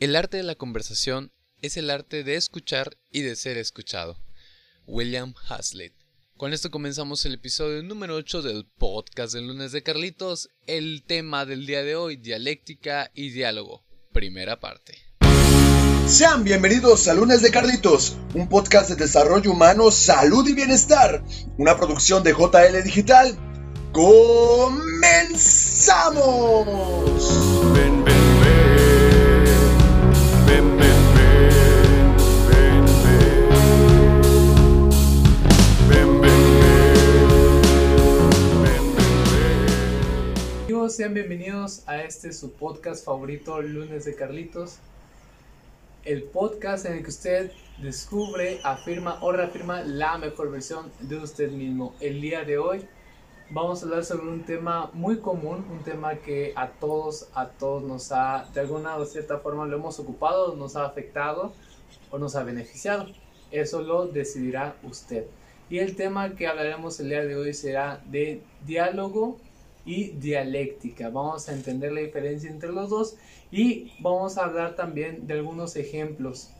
El arte de la conversación es el arte de escuchar y de ser escuchado. William Hazlitt. Con esto comenzamos el episodio número 8 del podcast del lunes de Carlitos. El tema del día de hoy, dialéctica y diálogo. Primera parte. Sean bienvenidos a Lunes de Carlitos, un podcast de desarrollo humano, salud y bienestar. Una producción de JL Digital. ¡Comenzamos! Amigos, sean bienvenidos a este su podcast favorito, Lunes de Carlitos. El podcast en el que usted descubre, afirma o reafirma la mejor versión de usted mismo. El día de hoy vamos a hablar sobre un tema muy común, un tema que a todos, a todos nos ha, de alguna o cierta forma lo hemos ocupado, nos ha afectado o nos ha beneficiado. Eso lo decidirá usted. Y el tema que hablaremos el día de hoy será de diálogo y dialéctica. Vamos a entender la diferencia entre los dos y vamos a hablar también de algunos ejemplos.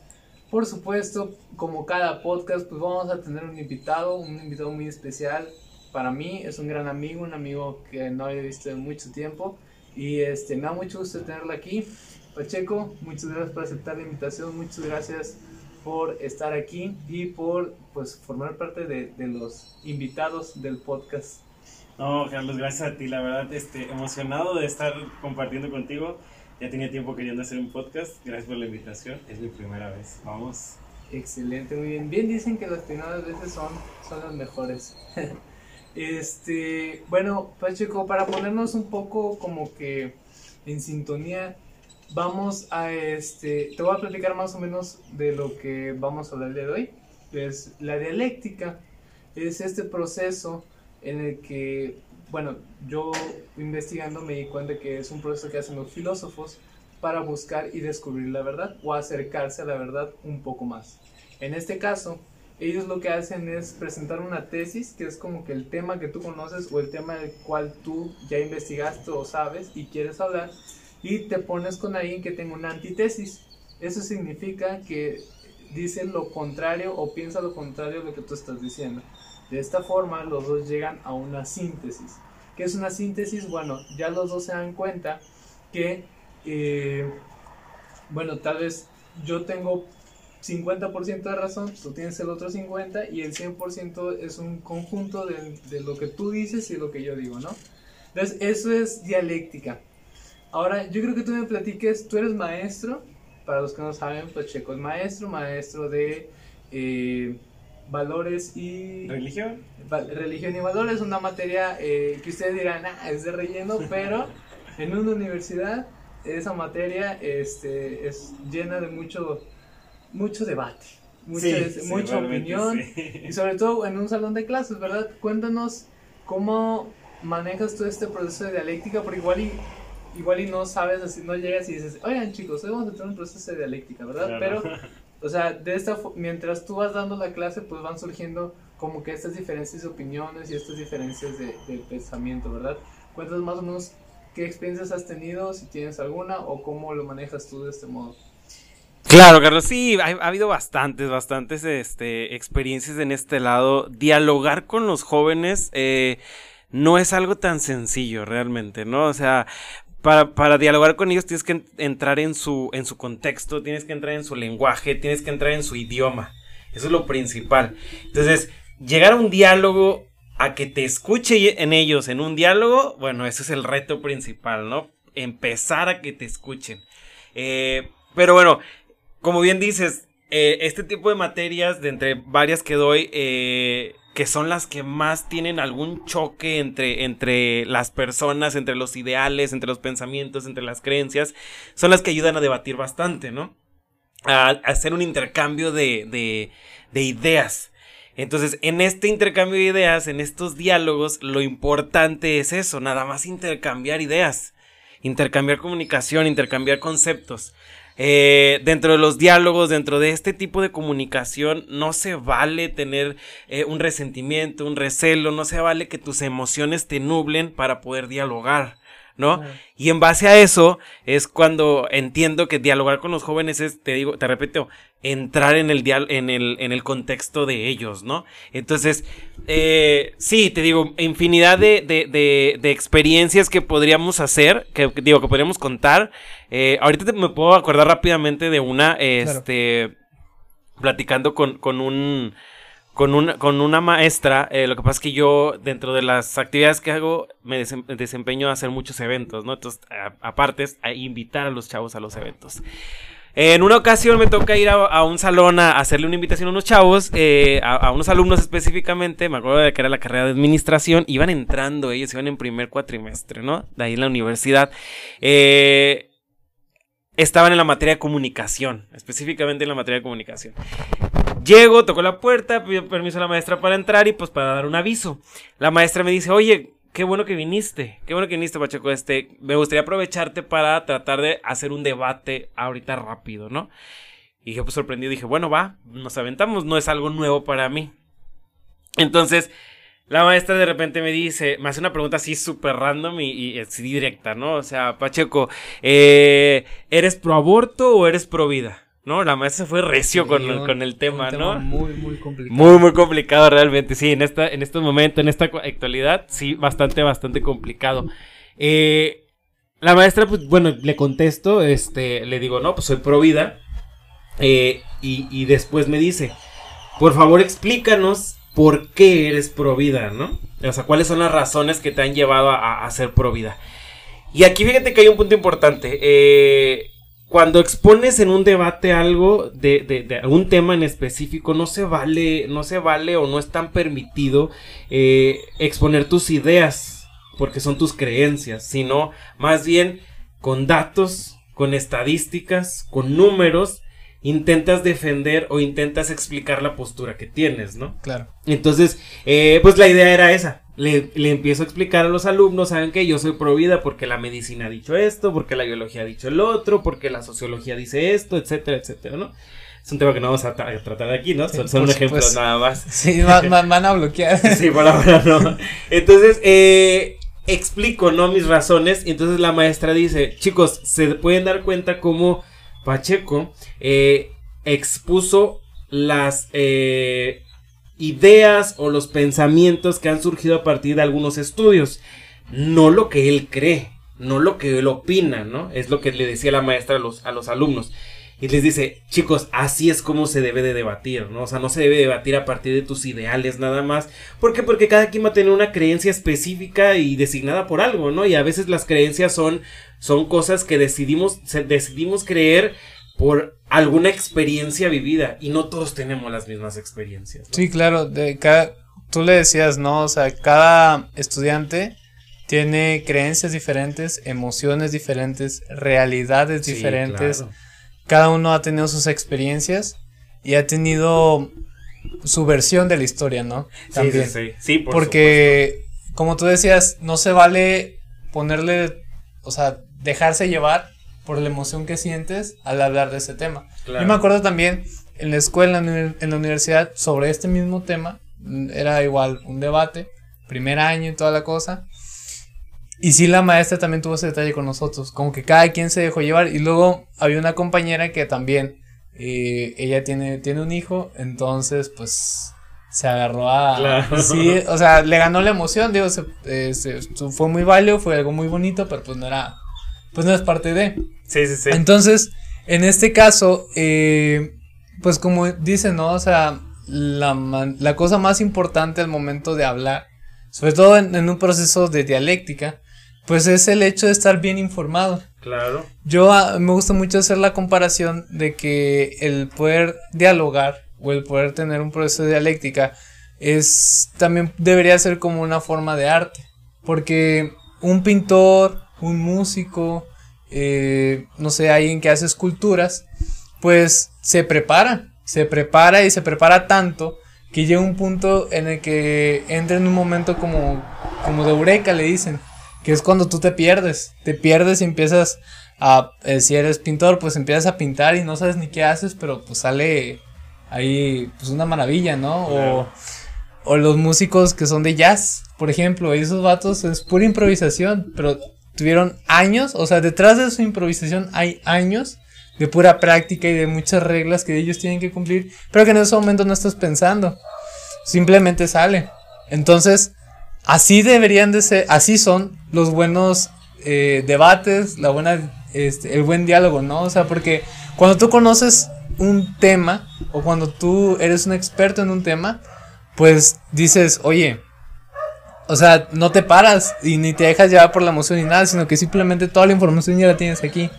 Por supuesto, como cada podcast, pues vamos a tener un invitado, un invitado muy especial. Para mí es un gran amigo, un amigo que no había visto en mucho tiempo y este, me da mucho gusto tenerlo aquí. Pacheco, muchas gracias por aceptar la invitación, muchas gracias por estar aquí y por pues formar parte de, de los invitados del podcast. No, Carlos, gracias a ti, la verdad, este, emocionado de estar compartiendo contigo. Ya tenía tiempo queriendo hacer un podcast, gracias por la invitación, es mi primera vez, vamos. Excelente, muy bien. Bien dicen que las primeras veces son, son las mejores. este, bueno, Pacheco, para ponernos un poco como que en sintonía, vamos a este, te voy a platicar más o menos de lo que vamos a hablar de hoy. Es la dialéctica, es este proceso en el que, bueno, yo investigando me di cuenta que es un proceso que hacen los filósofos para buscar y descubrir la verdad o acercarse a la verdad un poco más. En este caso, ellos lo que hacen es presentar una tesis, que es como que el tema que tú conoces o el tema del cual tú ya investigaste o sabes y quieres hablar, y te pones con alguien que tenga una antitesis. Eso significa que dice lo contrario o piensa lo contrario de lo que tú estás diciendo. De esta forma, los dos llegan a una síntesis. ¿Qué es una síntesis? Bueno, ya los dos se dan cuenta que, eh, bueno, tal vez yo tengo 50% de razón, tú tienes el otro 50% y el 100% es un conjunto de, lo que tú dices y lo que yo digo, ¿no? Entonces, eso es dialéctica. Ahora, yo creo que tú me platiques, tú eres maestro, para los que no saben, Pacheco es maestro, maestro de eh, valores y... ¿Religión? Va- religión y valores, una materia eh, que ustedes dirán, ah, es de relleno, pero en una universidad esa materia este, es llena de mucho, mucho debate, mucha, Sí, sí, mucha opinión sí. y sobre todo en un salón de clases, ¿verdad? Cuéntanos cómo manejas tú este proceso de dialéctica, porque igual y, igual y no sabes, así no llegas y dices, oigan chicos, hoy vamos a tener un proceso de dialéctica, ¿verdad? Claro. Pero o sea, de esta mientras tú vas dando la clase, pues van surgiendo como que estas diferencias de opiniones y estas diferencias de, pensamiento, ¿verdad? Cuéntanos más o menos qué experiencias has tenido, si tienes alguna, o cómo lo manejas tú de este modo. Claro, Carlos, sí, ha, ha habido bastantes, bastantes este, experiencias en este lado. Dialogar con los jóvenes eh, no es algo tan sencillo realmente, ¿no? O sea, para, dialogar con ellos tienes que en- entrar en su, en su contexto, tienes que entrar en su lenguaje, tienes que entrar en su idioma. Eso es lo principal. Entonces, llegar a un diálogo, a que te escuche en ellos en un diálogo, bueno, ese es el reto principal, ¿no? Empezar a que te escuchen. Eh, pero bueno, como bien dices, eh, este tipo de materias, de entre varias que doy, eh, que son las que más tienen algún choque entre, entre las personas, entre los ideales, entre los pensamientos, entre las creencias, son las que ayudan a debatir bastante, ¿no? A, hacer un intercambio de, de, de ideas. Entonces, en este intercambio de ideas, en estos diálogos, lo importante es eso, nada más intercambiar ideas, intercambiar comunicación, intercambiar conceptos. Eh, dentro de los diálogos, dentro de este tipo de comunicación, no se vale tener eh, un resentimiento, un recelo, no se vale que tus emociones te nublen para poder dialogar. ¿No? Y en base a eso es cuando entiendo que dialogar con los jóvenes es, te digo, te repito, entrar en el, dial en el, en el contexto de ellos, ¿no? Entonces, eh, sí, te digo, infinidad de, de, de, de experiencias que podríamos hacer, que digo, que podríamos contar. Eh, ahorita te- me puedo acordar rápidamente de una, este, platicando con, con un... Con una, con una maestra, eh, lo que pasa es que yo, dentro de las actividades que hago, me desem- desempeño a hacer muchos eventos, ¿no? Entonces, aparte es a invitar a los chavos a los eventos. En una ocasión me toca ir a, un salón a hacerle una invitación a unos chavos, eh, a, a unos alumnos específicamente, me acuerdo de que era la carrera de administración, iban entrando ellos, iban en primer cuatrimestre, ¿no? De ahí en la universidad. Eh, estaban en la materia de comunicación, específicamente en la materia de comunicación. Llego, toco la puerta, pido permiso a la maestra para entrar y pues para dar un aviso. La maestra me dice, oye, qué bueno que viniste, qué bueno que viniste, Pacheco, este, me gustaría aprovecharte para tratar de hacer un debate ahorita rápido, ¿no? Y yo pues sorprendido dije, bueno, va, nos aventamos, no es algo nuevo para mí. Entonces, la maestra de repente me dice, me hace una pregunta así súper random y, así directa, ¿no? O sea, Pacheco, eh, ¿eres pro aborto o eres pro vida? ¿No? La maestra fue recio con, un- con el tema, un ¿no? Muy, muy complicado. Muy, muy complicado realmente, sí, en, esta, en este momento, en esta actualidad, sí, bastante, bastante complicado. Eh, la maestra, pues, bueno, le contesto, este, le digo, no, pues soy pro vida, eh, y, y después me dice, por favor explícanos por qué eres pro vida, ¿no? O sea, cuáles son las razones que te han llevado a, a ser pro vida. Y aquí fíjate que hay un punto importante. eh, cuando expones en un debate algo de, de, de algún tema en específico, no se vale, no se vale o no es tan permitido eh, exponer tus ideas, porque son tus creencias, sino más bien con datos, con estadísticas, con números, intentas defender o intentas explicar la postura que tienes, ¿no? Claro. Entonces, eh, pues la idea era esa. Le, le empiezo a explicar a los alumnos, ¿saben qué? Yo soy pro vida porque la medicina ha dicho esto, porque la biología ha dicho el otro, porque la sociología dice esto, etcétera, etcétera, ¿no? Es un tema que no vamos a, tra- a tratar aquí, ¿no? Son son por un ejemplo supuesto. nada más. Sí, va- va- van a bloquear. Sí, por ahora no. Entonces, eh, explico, ¿no? Mis razones. Y entonces la maestra dice, chicos, se pueden dar cuenta cómo Pacheco eh, expuso las eh, ideas o los pensamientos que han surgido a partir de algunos estudios. No lo que él cree, no lo que él opina, ¿no? Es lo que le decía la maestra a los, a los alumnos. Y les dice, chicos, así es como se debe de debatir, ¿no? O sea, no se debe debatir a partir de tus ideales nada más. ¿Por qué? Porque cada quien va a tener una creencia específica y designada por algo, ¿no? Y a veces las creencias son, son cosas que decidimos, decidimos creer por alguna experiencia vivida. Y no todos tenemos las mismas experiencias. ¿no? Sí, claro, de cada, tú le decías, ¿no? O sea, cada estudiante tiene creencias diferentes, emociones diferentes, realidades Sí, diferentes. claro. Cada uno ha tenido sus experiencias y ha tenido su versión de la historia, ¿no? Sí, También. sí, sí. Sí, por Porque, como tú decías, no se vale ponerle, o sea, dejarse llevar por la emoción que sientes al hablar de ese tema. claro. Yo me acuerdo también en la escuela, en la universidad, sobre este mismo tema. Era igual un debate, primer año y toda la cosa. Y sí, la maestra también tuvo ese detalle con nosotros, como que cada quien se dejó llevar. Y luego había una compañera que también, eh, ella tiene, tiene un hijo, entonces pues se agarró a... Claro. Sí, o sea, le ganó la emoción, digo, se- eh, se- fue muy válido, fue algo muy bonito, pero pues no era, pues no es parte de... Sí, sí, sí. Entonces, en este caso, eh, pues como dicen, ¿no? O sea, la, la cosa más importante al momento de hablar, sobre todo en, en un proceso de dialéctica, pues es el hecho de estar bien informado. Claro. Yo ah, me gusta mucho hacer la comparación de que el poder dialogar o el poder tener un proceso de dialéctica es también debería ser como una forma de arte, porque un pintor, un músico, eh, no sé, alguien que hace esculturas, pues se prepara, se prepara y se prepara tanto que llega un punto en el que entra en un momento como, como de eureka, le dicen, que es cuando tú te pierdes, te pierdes y empiezas a, eh, si eres pintor, pues empiezas a pintar y no sabes ni qué haces, pero pues sale ahí pues una maravilla, ¿no? O, o los músicos que son de jazz, por ejemplo, esos vatos es pura improvisación, pero tuvieron años, o sea, detrás de su improvisación hay años de pura práctica y de muchas reglas que ellos tienen que cumplir, pero que en ese momento no estás pensando. Simplemente sale. Entonces, así deberían de ser, así son los buenos eh, debates, la buena, este, el buen diálogo, ¿no? O sea, porque cuando tú conoces un tema o cuando tú eres un experto en un tema, pues dices, oye, o sea, no te paras y ni te dejas llevar por la emoción ni nada, sino que simplemente toda la información ya la tienes aquí.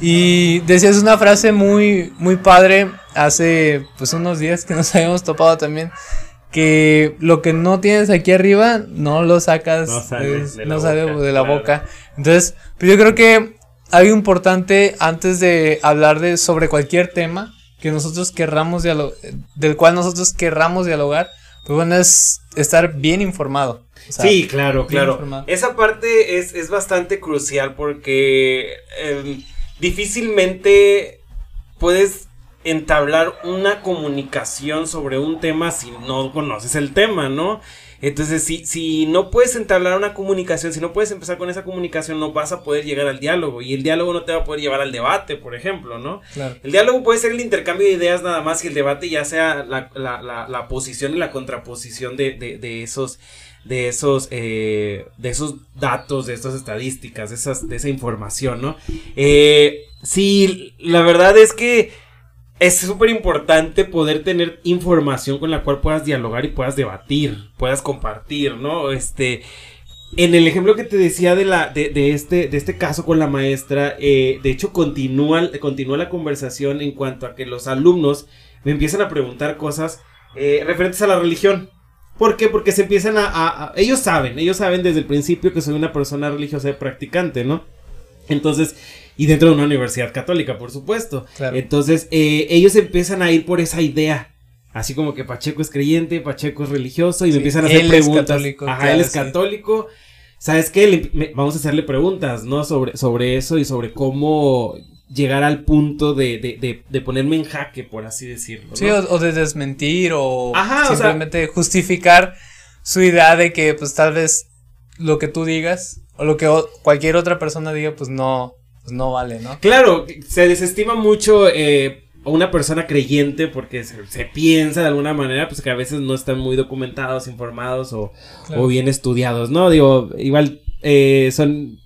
Y decías una frase muy, muy padre hace pues unos días que nos habíamos topado también. Que lo que no tienes aquí arriba no lo sacas, No sale es- de la no sale boca, de la claro. boca. Entonces, pues yo creo que algo importante antes de hablar de sobre cualquier tema que nosotros querramos dialo- del cual nosotros querramos dialogar, pues bueno, es estar bien informado. O sea, sí, claro, claro. informado. Esa parte es, es bastante crucial porque em, difícilmente puedes entablar una comunicación sobre un tema si no conoces el tema, ¿no? Entonces, si, si no puedes entablar una comunicación, si no puedes empezar con esa comunicación, no vas a poder llegar al diálogo. Y el diálogo no te va a poder llevar al debate, por ejemplo, ¿no? Claro. El diálogo puede ser el intercambio de ideas nada más y el debate ya sea la, la, la, la posición y la contraposición de, de, de esos de esos eh, de esos datos, de esas estadísticas, de esas de esa información, ¿no? Eh, sí, la verdad es que es súper importante poder tener información con la cual puedas dialogar y puedas debatir, puedas compartir, ¿no? Este, en el ejemplo que te decía de, la, de, de este, de este caso con la maestra, eh, de hecho continúa, continúa la conversación en cuanto a que los alumnos me empiezan a preguntar cosas eh, referentes a la religión. ¿Por qué? Porque se empiezan a, a- a- Ellos saben, ellos saben desde el principio que soy una persona religiosa y practicante, ¿no? Entonces, y dentro de una universidad católica, por supuesto. Claro. Entonces, eh, ellos empiezan a ir por esa idea. Así como que Pacheco es creyente, Pacheco es religioso, y me Sí, empiezan a hacer él es preguntas. católico, Ajá, claro, él es sí. católico. ¿Sabes qué? Le- me- vamos a hacerle preguntas, ¿no? Sobre, sobre eso y sobre cómo llegar al punto de, de, de, de ponerme en jaque, por así decirlo. ¿no? Sí, o, o de desmentir o Ajá, o sea- simplemente justificar su idea de que pues tal vez lo que tú digas o lo que o- cualquier otra persona diga pues no pues no vale, ¿no? Claro, se desestima mucho eh, a una persona creyente porque se, se piensa de alguna manera pues que a veces no están muy documentados, informados o, Claro. o bien estudiados, ¿no? Digo, igual eh, son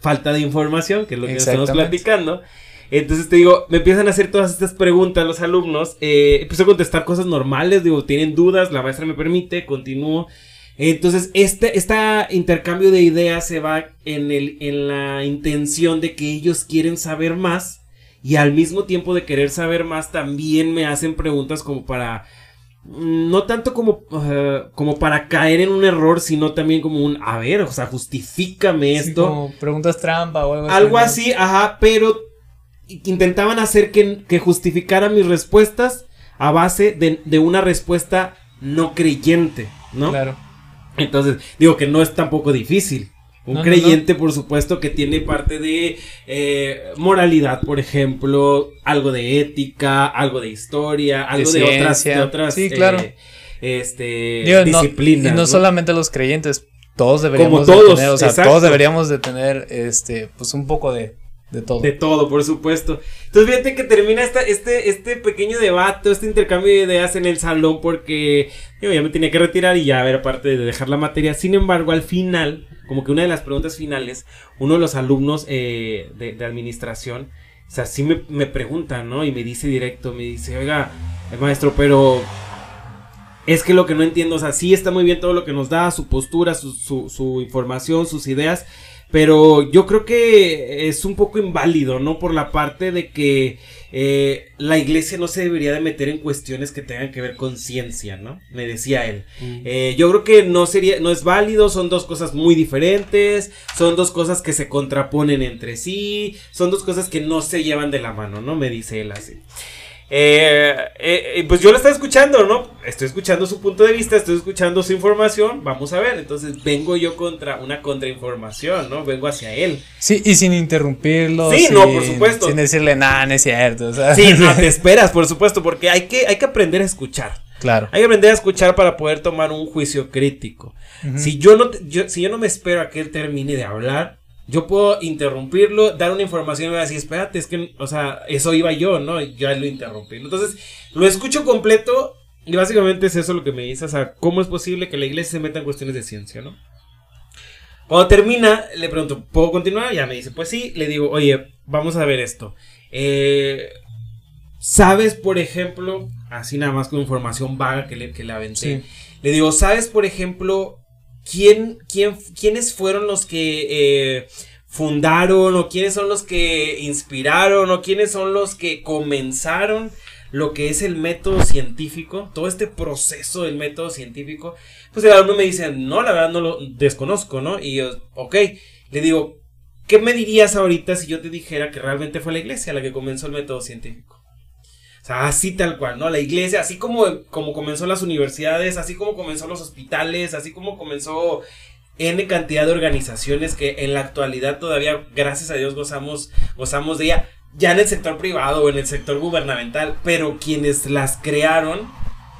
falta de información, que es lo que estamos platicando. Entonces te digo, me empiezan a hacer todas estas preguntas los alumnos, eh, empiezo a contestar cosas normales, digo, tienen dudas, la maestra me permite, continúo. Entonces, este, este intercambio de ideas se va en, el, en la intención de que ellos quieren saber más y al mismo tiempo de querer saber más también me hacen preguntas como para mm, no tanto como uh, como para caer en un error, sino también como un a ver, o sea, justifícame Sí, esto. como preguntas trampa o algo así. Algo así, ajá, pero intentaban hacer que, que justificara mis respuestas a base de, de una respuesta no creyente, ¿no? Claro. Entonces, digo que no es tampoco difícil. Un No, no, creyente, por supuesto, que tiene parte de eh, moralidad, por ejemplo, algo de ética, algo de historia, algo de, otras, de ciencia. otras Sí, claro. eh, este, Digo, no- disciplinas. y no, solamente los creyentes, todos deberíamos Como de todos, tener, o sea, exacto. todos deberíamos de tener este pues un poco de, de todo. De todo, por supuesto. Entonces, fíjate que termina esta, este, este pequeño debate, este intercambio de ideas en el salón, porque yo ya me tenía que retirar y ya ver aparte de dejar la materia. Sin embargo, al final, como que una de las preguntas finales, uno de los alumnos eh, de, de administración, o sea, sí me, me pregunta, ¿no? Y me dice directo, me dice, oiga, eh, maestro, pero es que lo que no entiendo, o sea, sí está muy bien todo lo que nos da, su postura, su, su, su información, sus ideas, pero yo creo que es un poco inválido, ¿no? Por la parte de que eh, la iglesia no se debería de meter en cuestiones que tengan que ver con ciencia, ¿no? Me decía él. Eh, yo creo que no sería, no es válido, son dos cosas muy diferentes, son dos cosas que se contraponen entre sí, son dos cosas que no se llevan de la mano, ¿no? Me dice él así. Eh, eh, pues yo lo estoy escuchando, ¿no? Estoy escuchando su punto de vista, estoy escuchando su información, vamos a ver, entonces vengo yo contra una contrainformación, ¿no? Vengo hacia él. Sí, y sin interrumpirlo. Sí, sin, no, por supuesto. Sin decirle nada, no es cierto. Sí, no, te esperas, por supuesto, porque hay que, hay que aprender a escuchar. claro. Hay que aprender a escuchar para poder tomar un juicio crítico. Si yo no yo- si yo no me espero a que él termine de hablar, Yo puedo interrumpirlo, dar una información y decir, espérate, es que, o sea, eso iba yo, ¿no? Y ya lo interrumpí. Entonces, lo escucho completo y básicamente es eso lo que me dice, o sea, ¿cómo es posible que la iglesia se meta en cuestiones de ciencia, ¿no? Cuando termina, le pregunto, ¿puedo continuar? Ya me dice, pues sí, le digo, oye, vamos a ver esto. Eh, ¿Sabes, por ejemplo, así nada más con información vaga que le, que le aventé? Sí. Le digo, ¿sabes, por ejemplo, quién, quién, quiénes fueron los que eh, fundaron o quiénes son los que inspiraron o quiénes son los que comenzaron lo que es el método científico, todo este proceso del método científico? Pues el alumno me dice, no, la verdad no lo desconozco, ¿no? Y yo, ok, le digo, ¿qué me dirías ahorita si yo te dijera que realmente fue la iglesia la que comenzó el método científico? O sea, así tal cual, ¿no? La iglesia, así como, como comenzó las universidades, así como comenzó los hospitales, así como comenzó N cantidad de organizaciones que en la actualidad todavía, gracias a Dios, gozamos, gozamos de ella, ya en el sector privado o en el sector gubernamental, pero quienes las crearon,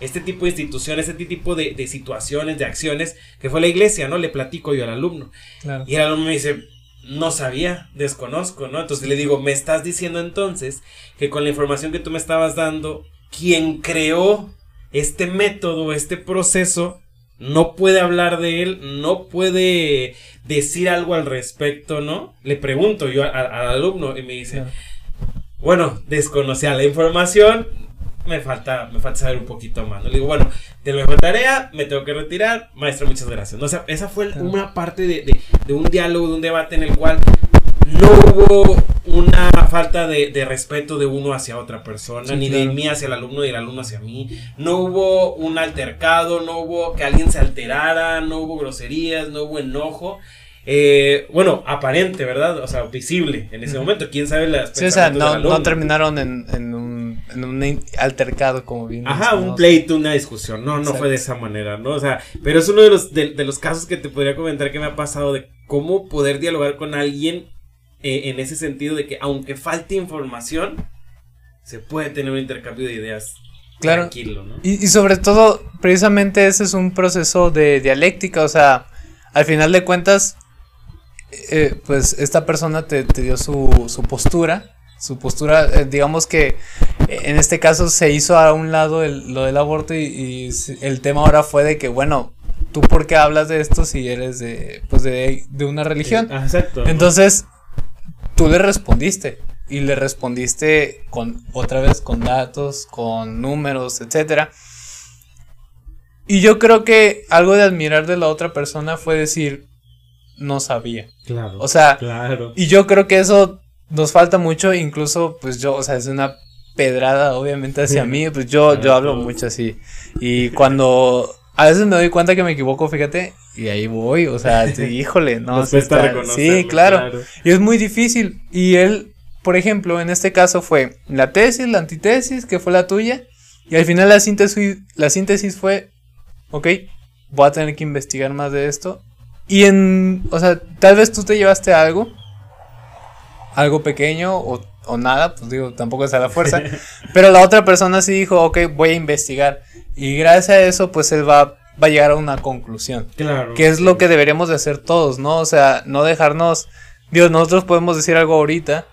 este tipo de instituciones, este tipo de, de situaciones, de acciones, que fue la iglesia, ¿no? Le platico yo al alumno. Claro. Y el alumno me dice, no sabía, desconozco, ¿no? Entonces le digo, me estás diciendo entonces que con la información que tú me estabas dando, quien creó este método, este proceso, no puede hablar de él, no puede decir algo al respecto, ¿no? Le pregunto yo a- a- al alumno y me dice, bueno, desconocía la información, me falta, me falta saber un poquito más. ¿no? Le digo, bueno, te lo dejo de tarea, me tengo que retirar, maestro, muchas gracias. ¿no? O sea, esa fue Claro. una parte de, de- de un diálogo, de un debate en el cual no hubo una falta de, de respeto de uno hacia otra persona, Sí, ni de mí hacia el alumno y el alumno hacia mí. No hubo un altercado, no hubo que alguien se alterara, no hubo groserías, no hubo enojo. Eh, bueno, aparente, ¿verdad? O sea, visible en ese momento. ¿Quién sabe las Sí, o sea, no, terminaron en, en un altercado, como bien Ajá, un pleito, una discusión. No, no Exacto. fue de esa manera, ¿no? O sea, pero es uno de los, de, de los casos que te podría comentar que me ha pasado de cómo poder dialogar con alguien eh, en ese sentido de que aunque falte información, se puede tener un intercambio de ideas Claro. tranquilo, ¿no? Y, y sobre todo, precisamente ese es un proceso de dialéctica, o sea, al final de cuentas, eh, pues esta persona te, te dio su, su postura, su postura, eh, digamos que eh, en este caso se hizo a un lado el- lo del aborto y, y el tema ahora fue de que, bueno, ¿tú por qué hablas de esto si eres de, pues de, de una religión? Ah, Exacto. Entonces, tú le respondiste. Y le respondiste con otra vez con datos, con números, etcétera. Y yo creo que algo de admirar de la otra persona fue decir, no sabía. claro. O sea, claro. y yo creo que eso nos falta mucho, incluso pues yo, o sea, es una pedrada obviamente hacia Sí. mí, pues yo, yo hablo mucho así. Y cuando a veces me doy cuenta que me equivoco, fíjate, y ahí voy, o sea, sí, híjole, no, cuesta está- sí, claro. Y es muy difícil. Y él, por ejemplo, en este caso fue la tesis, la antitesis, que fue la tuya. Y al final la síntesis, la síntesis fue, ok, voy a tener que investigar más de esto. Y en, o sea, tal vez tú te llevaste algo, algo pequeño o, o nada, pues digo, tampoco es a la fuerza. pero la otra persona sí dijo, ok, voy a investigar. Y gracias a eso, pues él va, va a llegar a una conclusión. Claro. Que es lo que deberíamos de hacer todos, ¿no? O sea, no dejarnos... Dios, nosotros podemos decir algo ahorita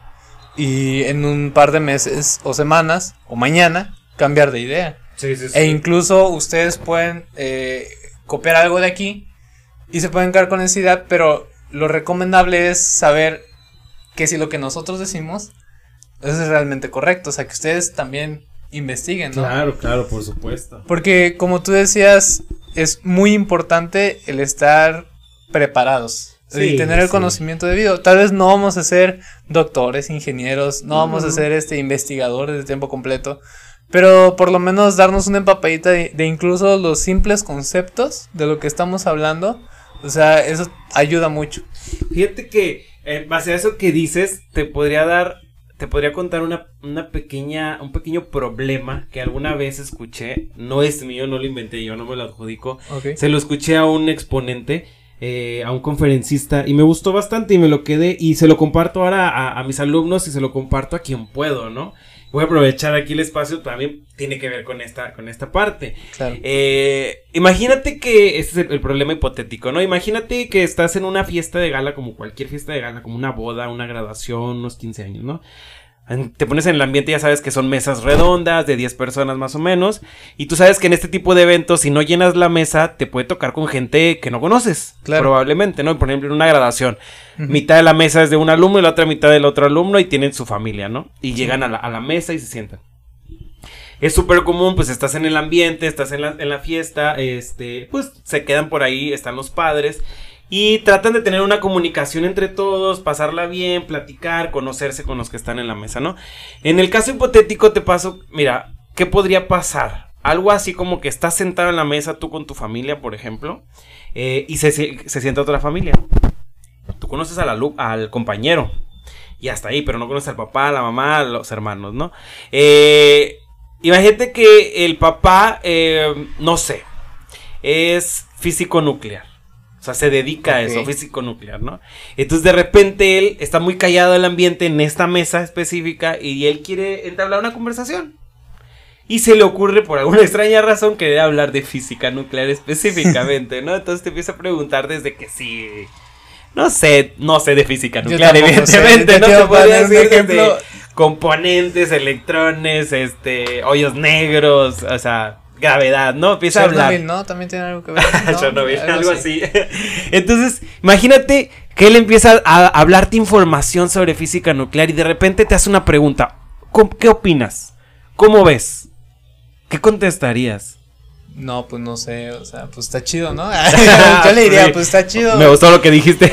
y en un par de meses o semanas o mañana cambiar de idea. Sí, sí, sí. E incluso ustedes pueden eh, copiar algo de aquí y se pueden quedar con esa idea, pero lo recomendable es saber que si lo que nosotros decimos es realmente correcto, o sea, que ustedes también investiguen, ¿no? Claro, claro, por supuesto. Porque como tú decías, es muy importante el estar preparados y Sí, tener el sí. conocimiento debido. Tal vez no vamos a ser doctores, ingenieros, no vamos a ser este investigadores de tiempo completo, pero por lo menos darnos una empapadita de, de incluso los simples conceptos de lo que estamos hablando. O sea, eso ayuda mucho. Fíjate que en base a eso que dices, te podría dar, te podría contar una, una pequeña, un pequeño problema que alguna vez escuché. No es mío, no lo inventé yo, no me lo adjudico. Se lo escuché a un exponente, eh, a un conferencista, y me gustó bastante y me lo quedé y se lo comparto ahora a, a mis alumnos y se lo comparto a quien puedo, ¿no? Voy a aprovechar aquí el espacio, también tiene que ver con esta, con esta parte. Claro. Eh, imagínate que, ese es el, el problema hipotético, ¿no? Imagínate que estás en una fiesta de gala, como cualquier fiesta de gala, como una boda, una graduación, unos 15 años, ¿no? Te pones en el ambiente, ya sabes que son mesas redondas de 10 personas más o menos. Y tú sabes que en este tipo de eventos, si no llenas la mesa, te puede tocar con gente que no conoces. Claro. Probablemente, ¿no? Por ejemplo, en una graduación. Mitad de la mesa es de un alumno y la otra mitad del otro alumno y tienen su familia, ¿no? Y llegan a la, a la mesa y se sientan. Es súper común, pues estás en el ambiente, estás en la, en la fiesta, este, pues se quedan por ahí, están los padres y tratan de tener una comunicación entre todos, pasarla bien, platicar, conocerse con los que están en la mesa, ¿no? En el caso hipotético te paso, mira, ¿qué podría pasar? Algo así como que estás sentado en la mesa tú con tu familia, por ejemplo, eh, y se, se, sienta otra familia. Tú conoces al, alu- al compañero y hasta ahí, pero no conoces al papá, a la mamá, a los hermanos, ¿no? Eh, imagínate que el papá, eh, no sé, es físico nuclear. O sea, se dedica a eso, físico nuclear, ¿no? Entonces de repente él está muy callado el ambiente en esta mesa específica y él quiere entablar una conversación. Y se le ocurre por alguna extraña razón querer hablar de física nuclear específicamente, ¿no? Entonces te empieza a preguntar desde que sí. No sé, no sé de física nuclear, sé, evidentemente, te no te podría decir desde componentes, electrones, este, hoyos negros, o sea, gravedad, ¿no? Empieza a hablar. Chernobyl, ¿no? También tiene algo que ver. ¿no? Chernobyl, algo así. Entonces, imagínate que él empieza a hablarte información sobre física nuclear y de repente te hace una pregunta. ¿Cómo- ¿Qué opinas? ¿Cómo ves? ¿Qué contestarías? No, pues no sé, o sea, pues está chido, ¿no? Yo le diría, pues está chido. Me gustó lo que dijiste.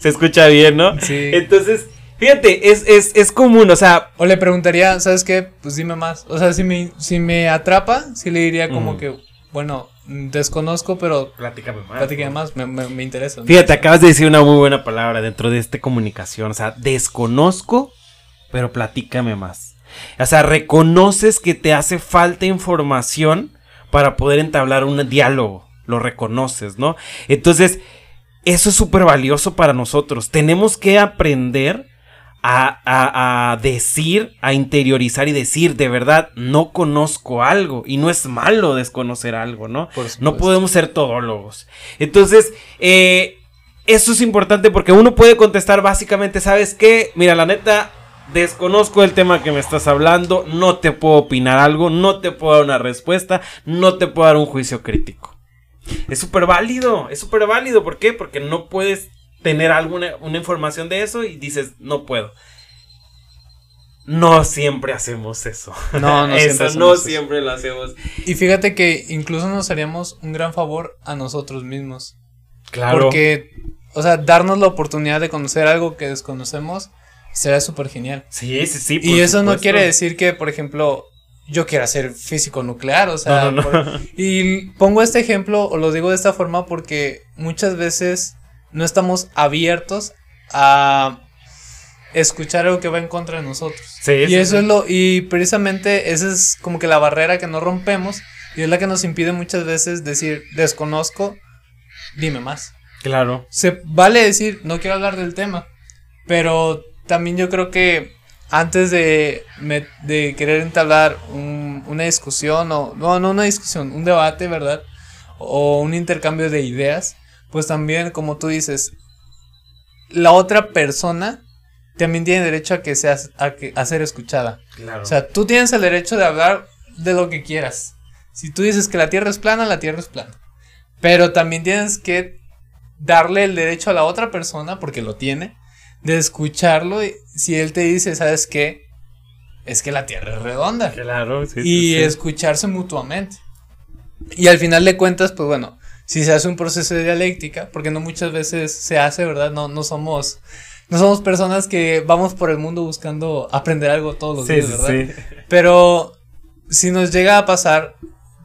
Se escucha bien, ¿no? Sí. Entonces, fíjate, es, es, es común, o sea, O le preguntaría, ¿sabes qué? Pues dime más. O sea, si me, si me atrapa, sí le diría como que, bueno, desconozco, pero platícame más. platícame más, me, me, me interesa. Fíjate, acabas de decir una muy buena palabra dentro de esta comunicación. O sea, desconozco, pero platícame más. O sea, reconoces que te hace falta información para poder entablar un diálogo. Lo reconoces, ¿no? Entonces, eso es súper valioso para nosotros. Tenemos que aprender a, a- a decir, a interiorizar y decir, de verdad, no conozco algo. Y no es malo desconocer algo, ¿no? No podemos ser todólogos. Entonces, eh, eso es importante porque uno puede contestar básicamente, ¿sabes qué? Mira, la neta, desconozco el tema que me estás hablando, no te puedo opinar algo, no te puedo dar una respuesta, no te puedo dar un juicio crítico. Es súper válido, es súper válido. ¿Por qué? Porque no puedes tener alguna una información de eso y dices, no puedo. No siempre hacemos eso. No, no siempre eso no hacemos eso. siempre lo hacemos. Y fíjate que incluso nos haríamos un gran favor a nosotros mismos. Claro. Porque, o sea, darnos la oportunidad de conocer algo que desconocemos será súper genial. Sí, sí, sí. Y eso no quiere decir que, por ejemplo, yo quiera ser físico nuclear, o sea, No, no, no. por- y pongo este ejemplo o lo digo de esta forma porque muchas veces no estamos abiertos a escuchar algo que va en contra de nosotros. Sí, y sí, eso sí. es lo y precisamente esa es como que la barrera que no rompemos y es la que nos impide muchas veces decir desconozco, dime más. Claro. Se vale decir, no quiero hablar del tema, pero también yo creo que antes de, me- de querer entablar un- una discusión, o no, no una discusión, un debate, ¿verdad? O un intercambio de ideas, pues también, como tú dices, la otra persona también tiene derecho a que seas, a, que, a ser escuchada. Claro. O sea, tú tienes el derecho de hablar de lo que quieras. Si tú dices que la Tierra es plana, la Tierra es plana. Pero también tienes que darle el derecho a la otra persona, porque lo tiene, de escucharlo. y si él te dice, ¿sabes qué? Es que la Tierra es redonda. claro, sí, y sí, escucharse mutuamente. Y al final de cuentas, pues bueno, si se hace un proceso de dialéctica, porque no muchas veces se hace, ¿verdad? No, no somos... No somos personas que vamos por el mundo buscando aprender algo todos los Sí, días, ¿verdad? sí. Pero si nos llega a pasar,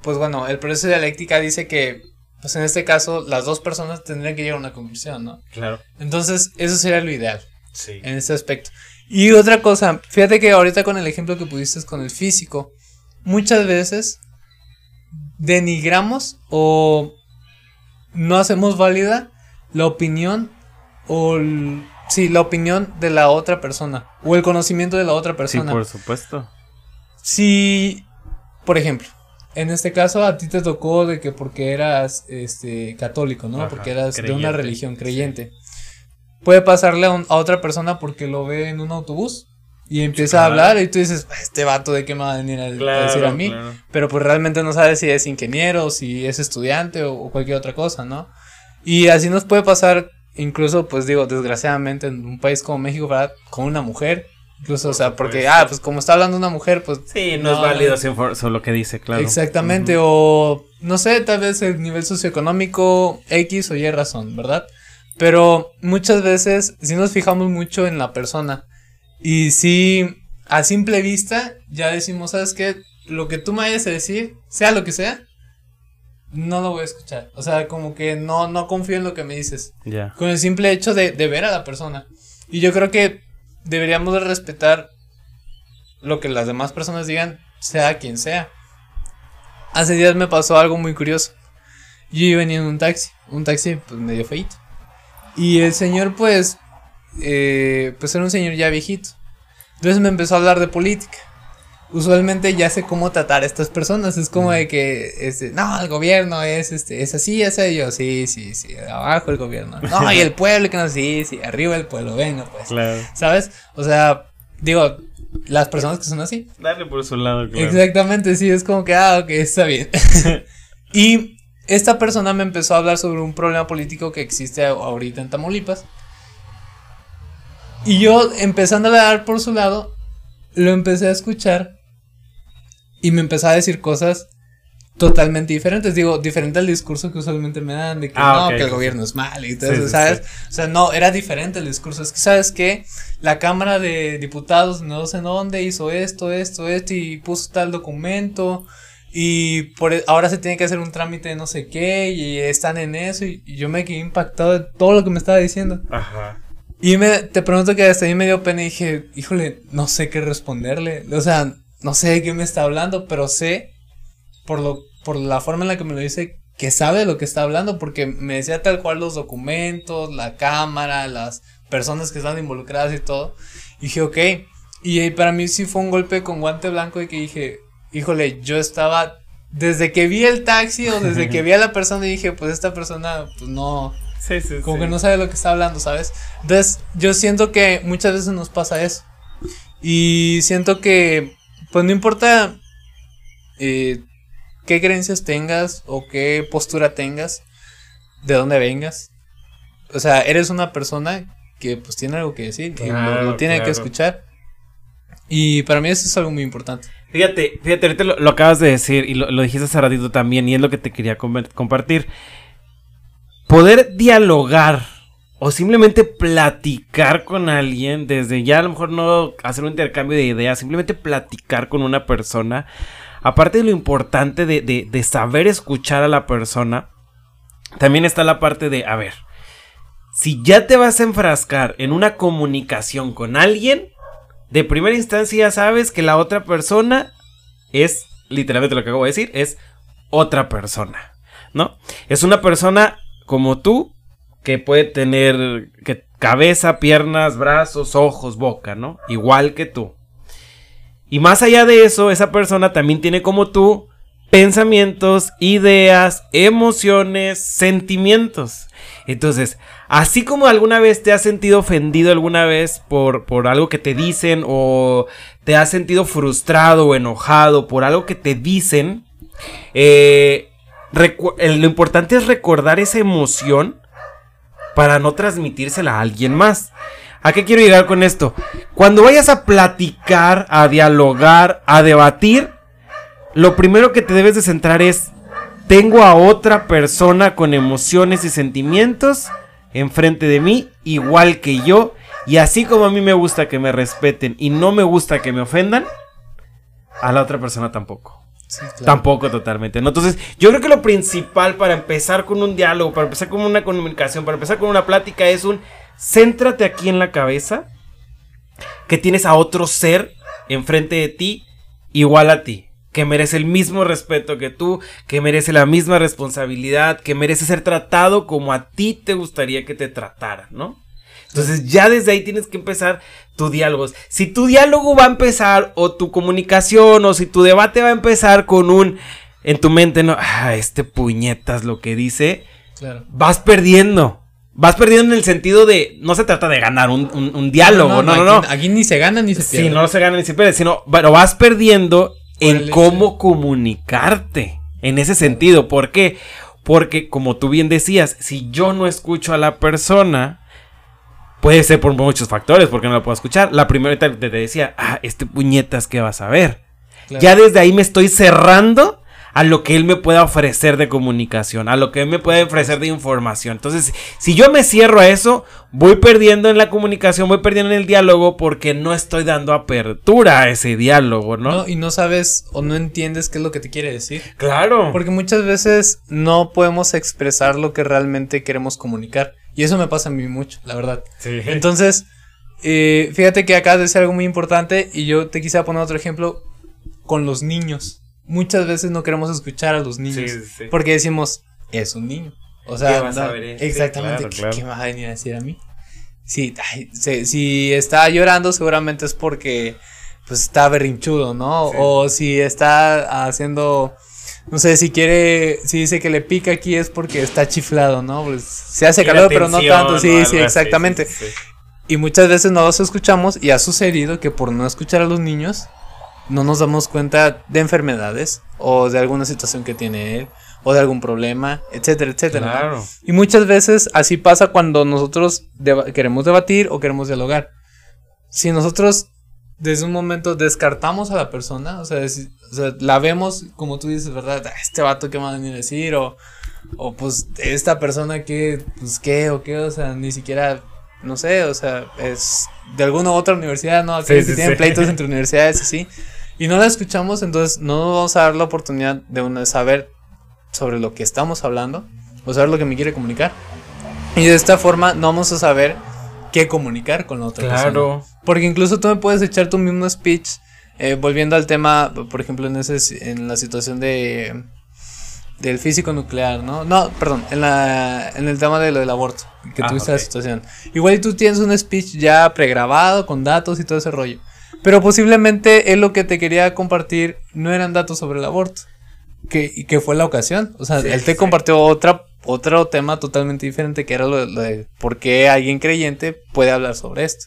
pues bueno, el proceso de dialéctica dice que, pues en este caso, las dos personas tendrían que llegar a una conclusión, ¿no? Claro. Entonces, eso sería lo ideal Sí. en este aspecto. Y otra cosa, fíjate que ahorita con el ejemplo que pusiste con el físico, muchas veces denigramos o no hacemos válida la opinión o el- sí, la opinión de la otra persona o el conocimiento de la otra Sí, persona. por supuesto. si, por ejemplo, en este caso a ti te tocó de que porque eras este católico, ¿no? Ajá, porque eras de una religión creyente. Puede pasarle a, un- a otra persona porque lo ve en un autobús y empieza a Claro. hablar y tú dices, este vato de qué me va a venir a, a decir a mí. claro. Pero pues realmente no sabes si es ingeniero, si es estudiante o, o cualquier otra cosa, ¿no? Y así nos puede pasar, incluso, pues digo, desgraciadamente en un país como México, ¿verdad? Con una mujer. Incluso, o sea, porque, ah, pues como está hablando una mujer, pues... Sí, no, es válido for- solo lo que dice, claro. Exactamente, o no sé, tal vez el nivel socioeconómico X o Y razón, ¿verdad? Pero muchas veces sí nos fijamos mucho en la persona. Y sí, a simple vista, ya decimos, ¿sabes qué? Lo que tú me vayas a decir, sea lo que sea, no lo voy a escuchar. O sea, como que no, no confío en lo que me dices. Ya. Con el simple hecho de, de ver a la persona. Y yo creo que deberíamos de respetar lo que las demás personas digan, sea quien sea. Hace días me pasó algo muy curioso. Yo iba venía en un taxi, un taxi pues medio feito. Y el señor pues, eh, pues era un señor ya viejito. Entonces me empezó a hablar de política. Usualmente ya sé cómo tratar a estas personas. Es como de que, este, no, el gobierno es, este, es así, sé yo. Sí, sí, sí, abajo el gobierno. No, y el pueblo, que no, sí, sí, arriba el pueblo, venga pues. Claro. ¿Sabes? O sea, digo, las personas que son así. Dale por su lado, claro. Exactamente, sí, es como que, ah, ok, está bien. y esta persona me empezó a hablar sobre un problema político que existe ahorita en Tamaulipas. Y yo, empezando a dar por su lado, lo empecé a escuchar y me empezó a decir cosas totalmente diferentes. Digo, diferente al discurso que usualmente me dan de que Ah, no, ok, que el sí, gobierno es malo y todo Sí, eso, sí, ¿sabes? O sea, no, era diferente el discurso. Es que, ¿sabes qué? La Cámara de Diputados, no sé en dónde, hizo esto, esto, esto y puso tal documento. Y por e- ahora se tiene que hacer un trámite de no sé qué y están en eso y, y yo me quedé impactado de todo lo que me estaba diciendo. Ajá. Y me, te pregunto que hasta ahí me dio pena y dije, híjole, no sé qué responderle. O sea, no sé de qué me está hablando, pero sé por lo, por la forma en la que me lo dice que sabe de lo que está hablando, porque me decía tal cual los documentos, la cámara, las personas que están involucradas y todo. Y dije, ok. Y eh, para mí sí fue un golpe con guante blanco y que dije, híjole, yo estaba, desde que vi el taxi o desde que vi a la persona y dije, pues esta persona, pues no, Sí, sí, como sí. que no sabe lo que está hablando, ¿sabes? Entonces, yo siento que muchas veces nos pasa eso. Y siento que, pues no importa eh, qué creencias tengas o qué postura tengas, de dónde vengas. O sea, eres una persona que pues tiene algo que decir y lo- lo, Claro, tiene que claro. escuchar. Y para mí eso es algo muy importante. Fíjate, fíjate, ahorita lo, lo acabas de decir y lo, lo dijiste hace ratito también y es lo que te quería compartir. Poder dialogar o simplemente platicar con alguien, desde ya a lo mejor no hacer un intercambio de ideas, simplemente platicar con una persona, aparte de lo importante de, de- saber escuchar a la persona, también está la parte de, a ver, si ya te vas a enfrascar en una comunicación con alguien, de primera instancia ya sabes que la otra persona es, literalmente lo que acabo de decir, es otra persona, ¿no? Es una persona como tú que puede tener que, cabeza, piernas, brazos, ojos, boca, ¿no? Igual que tú. Y más allá de eso, esa persona también tiene como tú pensamientos, ideas, emociones, sentimientos. Entonces, así como alguna vez te has sentido ofendido alguna vez por, por algo que te dicen o te has sentido frustrado o enojado por algo que te dicen, eh, lo importante es recordar esa emoción para no transmitírsela a alguien más. ¿A qué quiero llegar con esto? Cuando vayas a platicar, a dialogar, a debatir, lo primero que te debes de centrar es, tengo a otra persona con emociones y sentimientos enfrente de mí, igual que yo, y así como a mí me gusta que me respeten y no me gusta que me ofendan, a la otra persona tampoco. Tampoco totalmente, ¿no? Entonces, yo creo que lo principal para empezar con un diálogo, para empezar con una comunicación, para empezar con una plática es un céntrate aquí en la cabeza que tienes a otro ser enfrente de ti igual a ti, que merece el mismo respeto que tú, que merece la misma responsabilidad, que merece ser tratado como a ti te gustaría que te tratara, ¿no? Entonces ya desde ahí tienes que empezar tu diálogo. Si tu diálogo va a empezar o tu comunicación o si tu debate va a empezar con un en tu mente no, ah, este puñetas lo que dice, Claro. vas perdiendo. Vas perdiendo en el sentido de no se trata de ganar un, un- un diálogo, no, no, no. Aquí, aquí ni se gana ni se pierde. Sí, no se gana ni se pierde, sino pero vas perdiendo Por en hecho cómo comunicarte. En ese sentido, ¿por qué? Porque como tú bien decías, si yo no escucho a la persona, puede ser por muchos factores, porque no la puedo escuchar. La primera te, te decía, ah, este puñetas que vas a ver. Claro. Ya desde ahí me estoy cerrando a lo que él me pueda ofrecer de comunicación, a lo que él me puede ofrecer de información. Entonces, si yo me cierro a eso, voy perdiendo en la comunicación, voy perdiendo en el diálogo porque no estoy dando apertura a ese diálogo, ¿no? ¿no? Y no sabes o no entiendes qué es lo que te quiere decir. Claro. Porque muchas veces no podemos expresar lo que realmente queremos comunicar. Y eso me pasa a mí mucho, la verdad. Sí. Entonces, eh, fíjate que acabas de decir algo muy importante y yo te quisiera poner otro ejemplo con los niños. Muchas veces no queremos escuchar a los niños Sí, sí, sí. porque decimos, es un niño. O sea, ¿Qué vas a no, ver este? exactamente, Claro, ¿qué, claro. qué me va a venir a decir a mí? Ay, se- si está llorando seguramente es porque pues está berrinchudo, ¿no? Sí. O si está haciendo, no sé, si quiere, si dice que le pica aquí es porque está chiflado, ¿no? Pues se hace calor, pero no tanto, sí, sí, exactamente. Y muchas veces no los escuchamos y ha sucedido que por no escuchar a los niños no nos damos cuenta de enfermedades o de alguna situación que tiene él o de algún problema, etcétera, etcétera. ¿no? Claro. Y muchas veces así pasa cuando nosotros deba- queremos debatir o queremos dialogar. Si nosotros desde un momento descartamos a la persona, o sea, o sea, la vemos como tú dices, ¿verdad? "Ah, Este vato que va a venir a decir o, o pues esta persona que, pues qué o qué, o sea, ni siquiera, no sé, o sea, es de alguna u otra universidad, ¿no? Sí, sí, tienen sí. pleitos entre universidades así. Y no la escuchamos, entonces no nos vamos a dar la oportunidad de una, saber sobre lo que estamos hablando o saber lo que me quiere comunicar. Y de esta forma no vamos a saber qué comunicar con la otra persona. Claro. Porque incluso tú me puedes echar tu mismo speech, eh, volviendo al tema, por ejemplo, en, ese, en la situación de del físico nuclear, ¿no? No, perdón, en, la, en el tema de lo del aborto, que Ah, tuviste la situación. Igual tú tienes un speech ya pregrabado, con datos y todo ese rollo. Pero posiblemente él lo que te quería compartir no eran datos sobre el aborto. Que, y que fue la ocasión. O sea, Sí, él te sí. compartió otra, otro tema totalmente diferente, que era lo, lo de por qué alguien creyente puede hablar sobre esto.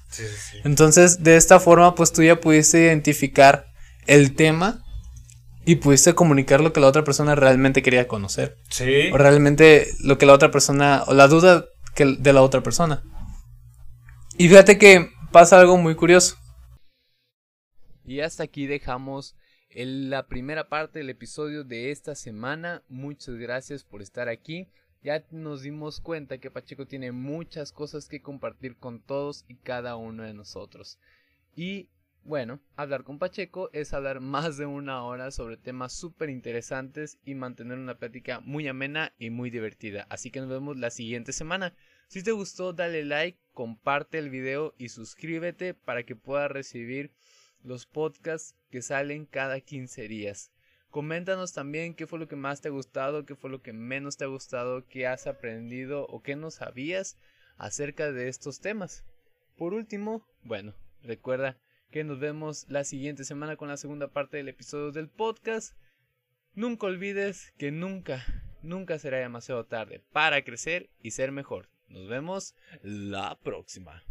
Entonces, de esta forma, pues tú ya pudiste identificar el tema y pudiste comunicar lo que la otra persona realmente quería conocer. Sí. O realmente lo que la otra persona, o la duda que, de la otra persona. Y fíjate que pasa algo muy curioso. Y hasta aquí dejamos el- la primera parte del episodio de esta semana. Muchas gracias por estar aquí. Ya nos dimos cuenta que Pacheco tiene muchas cosas que compartir con todos y cada uno de nosotros. Y bueno, hablar con Pacheco es hablar más de una hora sobre temas súper interesantes y mantener una plática muy amena y muy divertida. Así que nos vemos la siguiente semana. Si te gustó, dale like, comparte el video y suscríbete para que puedas recibir los podcasts que salen cada 15 días. Coméntanos también qué fue lo que más te ha gustado, qué fue lo que menos te ha gustado, qué has aprendido o qué no sabías acerca de estos temas. Por último, bueno, recuerda que nos vemos la siguiente semana con la segunda parte del episodio del podcast. Nunca olvides que nunca, nunca será demasiado tarde para crecer y ser mejor. Nos vemos la próxima.